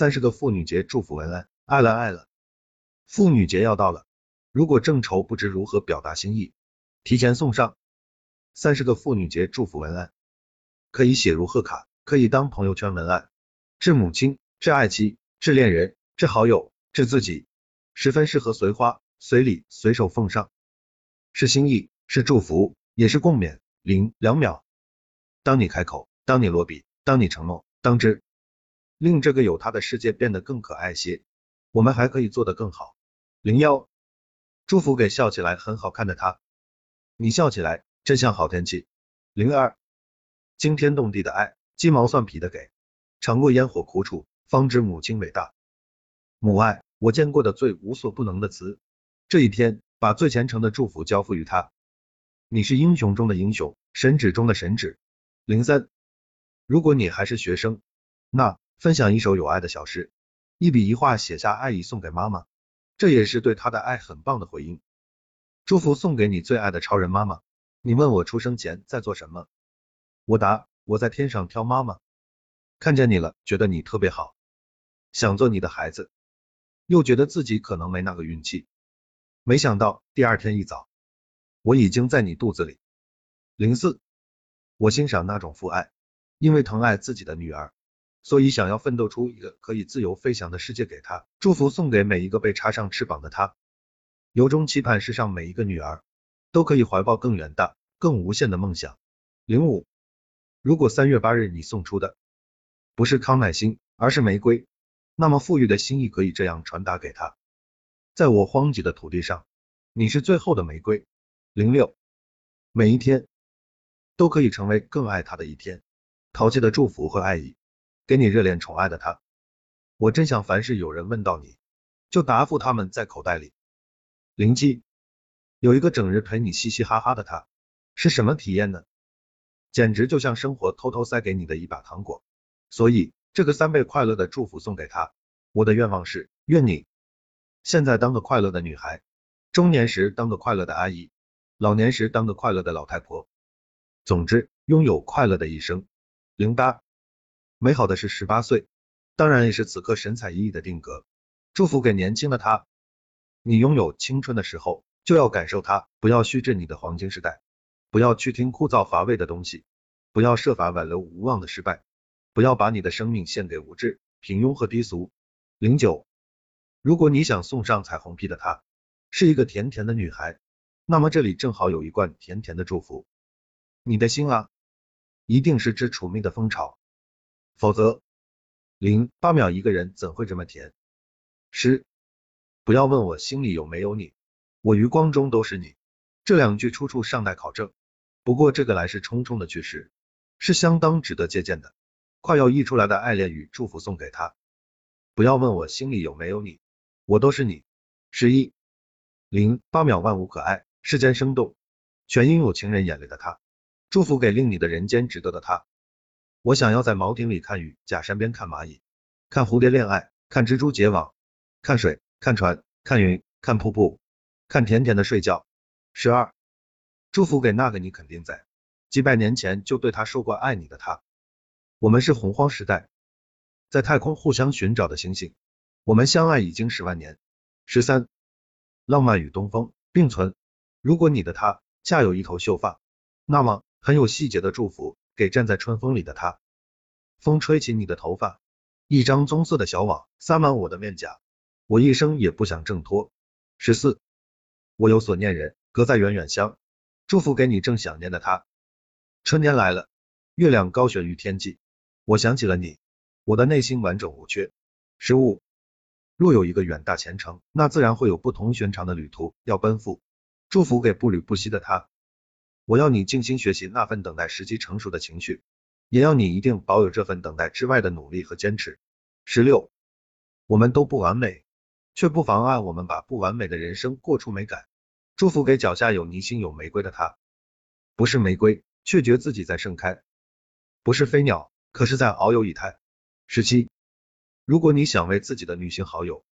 三十个妇女节祝福文案，爱了爱了，妇女节要到了，如果正愁不知如何表达心意，提前送上三十个妇女节祝福文案，可以写入贺卡，可以当朋友圈文案，致母亲、致爱妻、致恋人、致好友、致自己，十分适合随花、随礼、随手奉上，是心意，是祝福，也是共勉。零两秒，当你开口，当你落笔，当你承诺，当之。令这个有他的世界变得更可爱些，我们还可以做得更好。零幺，祝福给笑起来很好看的他，你笑起来真像好天气。零二，惊天动地的爱，鸡毛蒜皮的给，尝过烟火苦楚，方知母亲伟大。母爱，我见过的最无所不能的词。这一天，把最虔诚的祝福交付于他，你是英雄中的英雄，神旨中的神旨。零三，如果你还是学生，那。分享一首有爱的小诗，一笔一画写下爱意送给妈妈，这也是对她的爱很棒的回应。祝福送给你最爱的超人妈妈。你问我出生前在做什么，我答我在天上挑妈妈。看见你了，觉得你特别好，想做你的孩子，又觉得自己可能没那个运气。没想到第二天一早，我已经在你肚子里。零四，我欣赏那种父爱，因为疼爱自己的女儿。所以想要奋斗出一个可以自由飞翔的世界给他，祝福送给每一个被插上翅膀的他，由衷期盼世上每一个女儿都可以怀抱更远大、更无限的梦想。零五，如果三月八日你送出的不是康乃馨，而是玫瑰，那么富裕的心意可以这样传达给他：在我荒瘠的土地上，你是最后的玫瑰。零六，每一天都可以成为更爱他的一天，淘气的祝福和爱意。给你热恋宠爱的他，我真想凡是有人问到你，就答复他们在口袋里。零七，有一个整日陪你嘻嘻哈哈的他，是什么体验呢？简直就像生活偷偷塞给你的一把糖果。所以这个三倍快乐的祝福送给他。我的愿望是，愿你现在当个快乐的女孩，中年时当个快乐的阿姨，老年时当个快乐的老太婆。总之，拥有快乐的一生。零八。美好的是十八岁，当然也是此刻神采奕奕的定格。祝福给年轻的他，你拥有青春的时候，就要感受它，不要虚掷你的黄金时代，不要去听枯燥乏味的东西，不要设法挽留无望的失败，不要把你的生命献给无知、平庸和低俗。零九，如果你想送上彩虹屁的她，是一个甜甜的女孩，那么这里正好有一罐甜甜的祝福。你的心啊，一定是只处命的蜂巢。否则，零八秒一个人怎会这么甜？十，不要问我心里有没有你，我余光中都是你。这两句出处尚待考证，不过这个来势冲冲的句式是相当值得借鉴的。快要溢出来的爱恋与祝福送给他。不要问我心里有没有你，我都是你。十一，零八秒万物可爱，世间生动，全因有情人眼里的他。祝福给令你的人间值得的他。我想要在茅亭里看雨，假山边看蚂蚁，看蝴蝶恋爱，看蜘蛛结网，看水，看船，看云，看瀑布，看甜甜的睡觉。十二，祝福给那个你肯定在几百年前就对他说过爱你的他。我们是洪荒时代，在太空互相寻找的星星，我们相爱已经十万年。十三，浪漫与东风并存。如果你的他恰有一头秀发，那么很有细节的祝福。给站在春风里的他，风吹起你的头发，一张棕色的小网撒满我的面颊，我一生也不想挣脱。十四，我有所念人，隔在远远乡，祝福给你正想念的他。春天来了，月亮高悬于天际，我想起了你，我的内心完整无缺。十五，若有一个远大前程，那自然会有不同寻常的旅途要奔赴，祝福给不离不弃的他。我要你静心学习那份等待时机成熟的情绪，也要你一定保有这份等待之外的努力和坚持。十六，我们都不完美，却不妨碍我们把不完美的人生过出美感。祝福给脚下有泥心有玫瑰的他，不是玫瑰，却觉自己在盛开；不是飞鸟，可是在遨游以太。十七，如果你想为自己的女性好友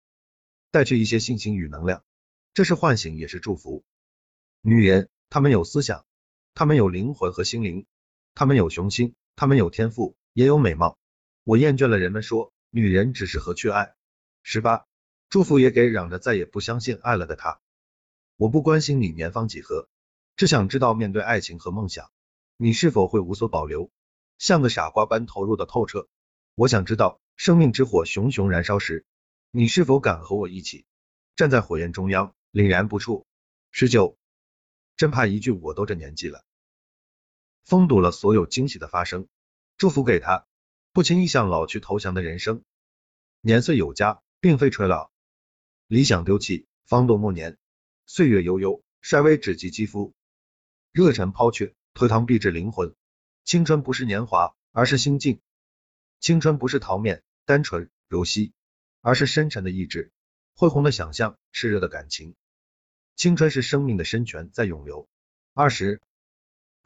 带去一些信心与能量，这是唤醒，也是祝福。女人，她们有思想。他们有灵魂和心灵，他们有雄心，他们有天赋，也有美貌。我厌倦了人们说女人只是何去爱？十八，祝福也给嚷着再也不相信爱了的他。我不关心你年方几何，只想知道面对爱情和梦想，你是否会无所保留，像个傻瓜般投入的透彻。我想知道，生命之火熊熊燃烧时，你是否敢和我一起站在火焰中央，凛然不触？十九，真怕一句我都这年纪了，封堵了所有惊喜的发生。祝福给他，不轻易向老去投降的人生。年岁有加，并非垂老，理想丢弃，方度暮年。岁月悠悠，衰微只及肌肤；热忱抛却，颓唐必至灵魂。青春不是年华，而是心境；青春不是桃面、单纯、如昔，而是深沉的意志，恢宏的想象，炽热的感情。青春是生命的深泉在涌流。二十，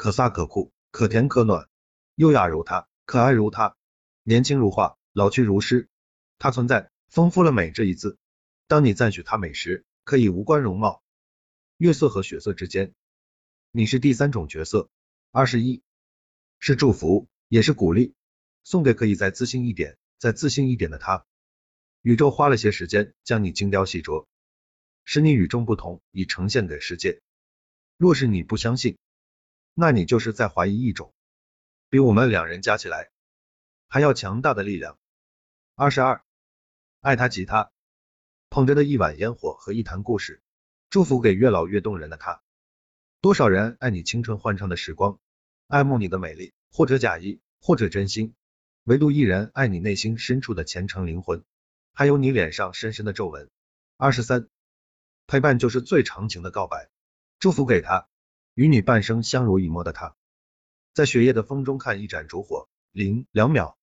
可飒可酷，可甜可暖，优雅如她，可爱如她，年轻如画，老去如诗。她存在，丰富了美这一字。当你赞许她美时，可以无关容貌。月色和血色之间，你是第三种角色。二十一，是祝福，也是鼓励，送给可以再自信一点、再自信一点的他。宇宙花了些时间将你精雕细琢，使你与众不同，以呈现给世界。若是你不相信，那你就是在怀疑一种比我们两人加起来还要强大的力量。二十二，爱他吉他，捧着的一碗烟火和一坛故事。祝福给越老越动人的他。多少人爱你青春欢畅的时光，爱慕你的美丽，或者假意，或者真心，唯独一人爱你内心深处的虔诚灵魂，还有你脸上深深的皱纹。二十三，陪伴就是最长情的告白。祝福给他，与你半生相濡以沫的他，在雪夜的风中看一盏烛火，零两秒，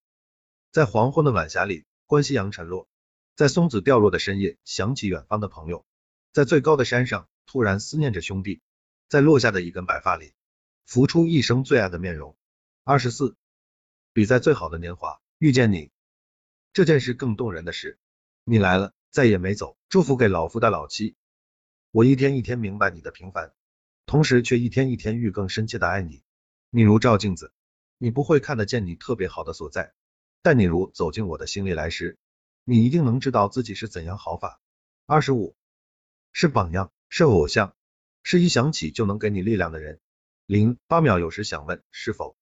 在黄昏的晚霞里观夕阳沉落，在松子掉落的深夜想起远方的朋友。在最高的山上，突然思念着兄弟，在落下的一根白发里，浮出一生最爱的面容。二十四，比在最好的年华遇见你，这件事更动人的是，你来了，再也没走。祝福给老夫的老妻，我一天一天明白你的平凡，同时却一天一天愈更深切的爱你。你如照镜子，你不会看得见你特别好的所在，但你如走进我的心里来时，你一定能知道自己是怎样好法。二十五。是榜样，是偶像，是一想起就能给你力量的人。零八秒，有时想问，是否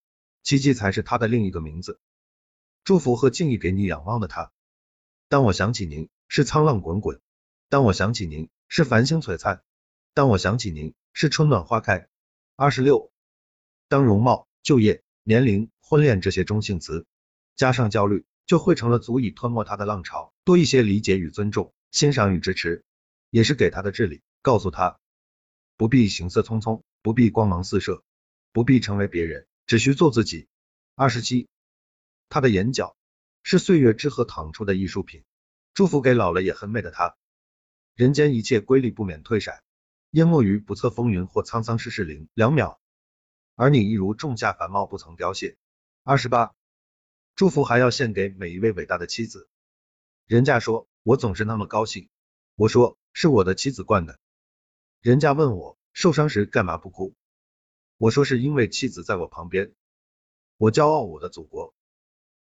奇迹才是他的另一个名字？祝福和敬意给你仰望的他。当我想起您，是沧浪滚滚；当我想起您，是繁星璀璨；当我想起您，是春暖花开。二十六，当容貌、就业、年龄、婚恋这些中性词加上焦虑，就汇成了足以吞没他的浪潮。多一些理解与尊重，欣赏与支持。也是给他的智理，告诉他不必行色匆匆，不必光芒四射，不必成为别人，只需做自己。二十七，他的眼角是岁月之河淌出的艺术品，祝福给老了也很美的他。人间一切瑰丽不免退闪，淹没于不测风云或沧桑世事零两秒，而你一如仲夏繁茂不曾凋谢。二十八，祝福还要献给每一位伟大的妻子。人家说我总是那么高兴，我说。是我的妻子惯的。人家问我受伤时干嘛不哭，我说是因为妻子在我旁边。我骄傲我的祖国，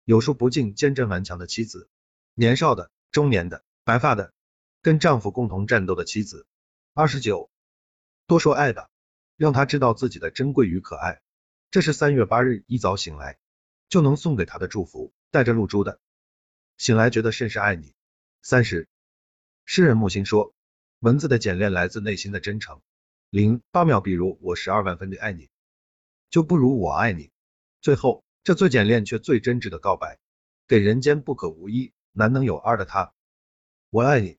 有数不尽坚贞顽强的妻子，年少的、中年的、白发的，跟丈夫共同战斗的妻子。二十九，多说爱的，让他知道自己的珍贵与可爱。这是三月八日一早醒来就能送给他的祝福，带着露珠的。醒来觉得甚是爱你。三十，诗人木心说。文字的简练来自内心的真诚。零八秒，比如我十二万分的爱你，就不如我爱你。最后，这最简练却最真挚的告白，给人间不可无一、难能有二的他。我爱你，